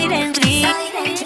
silently. silently.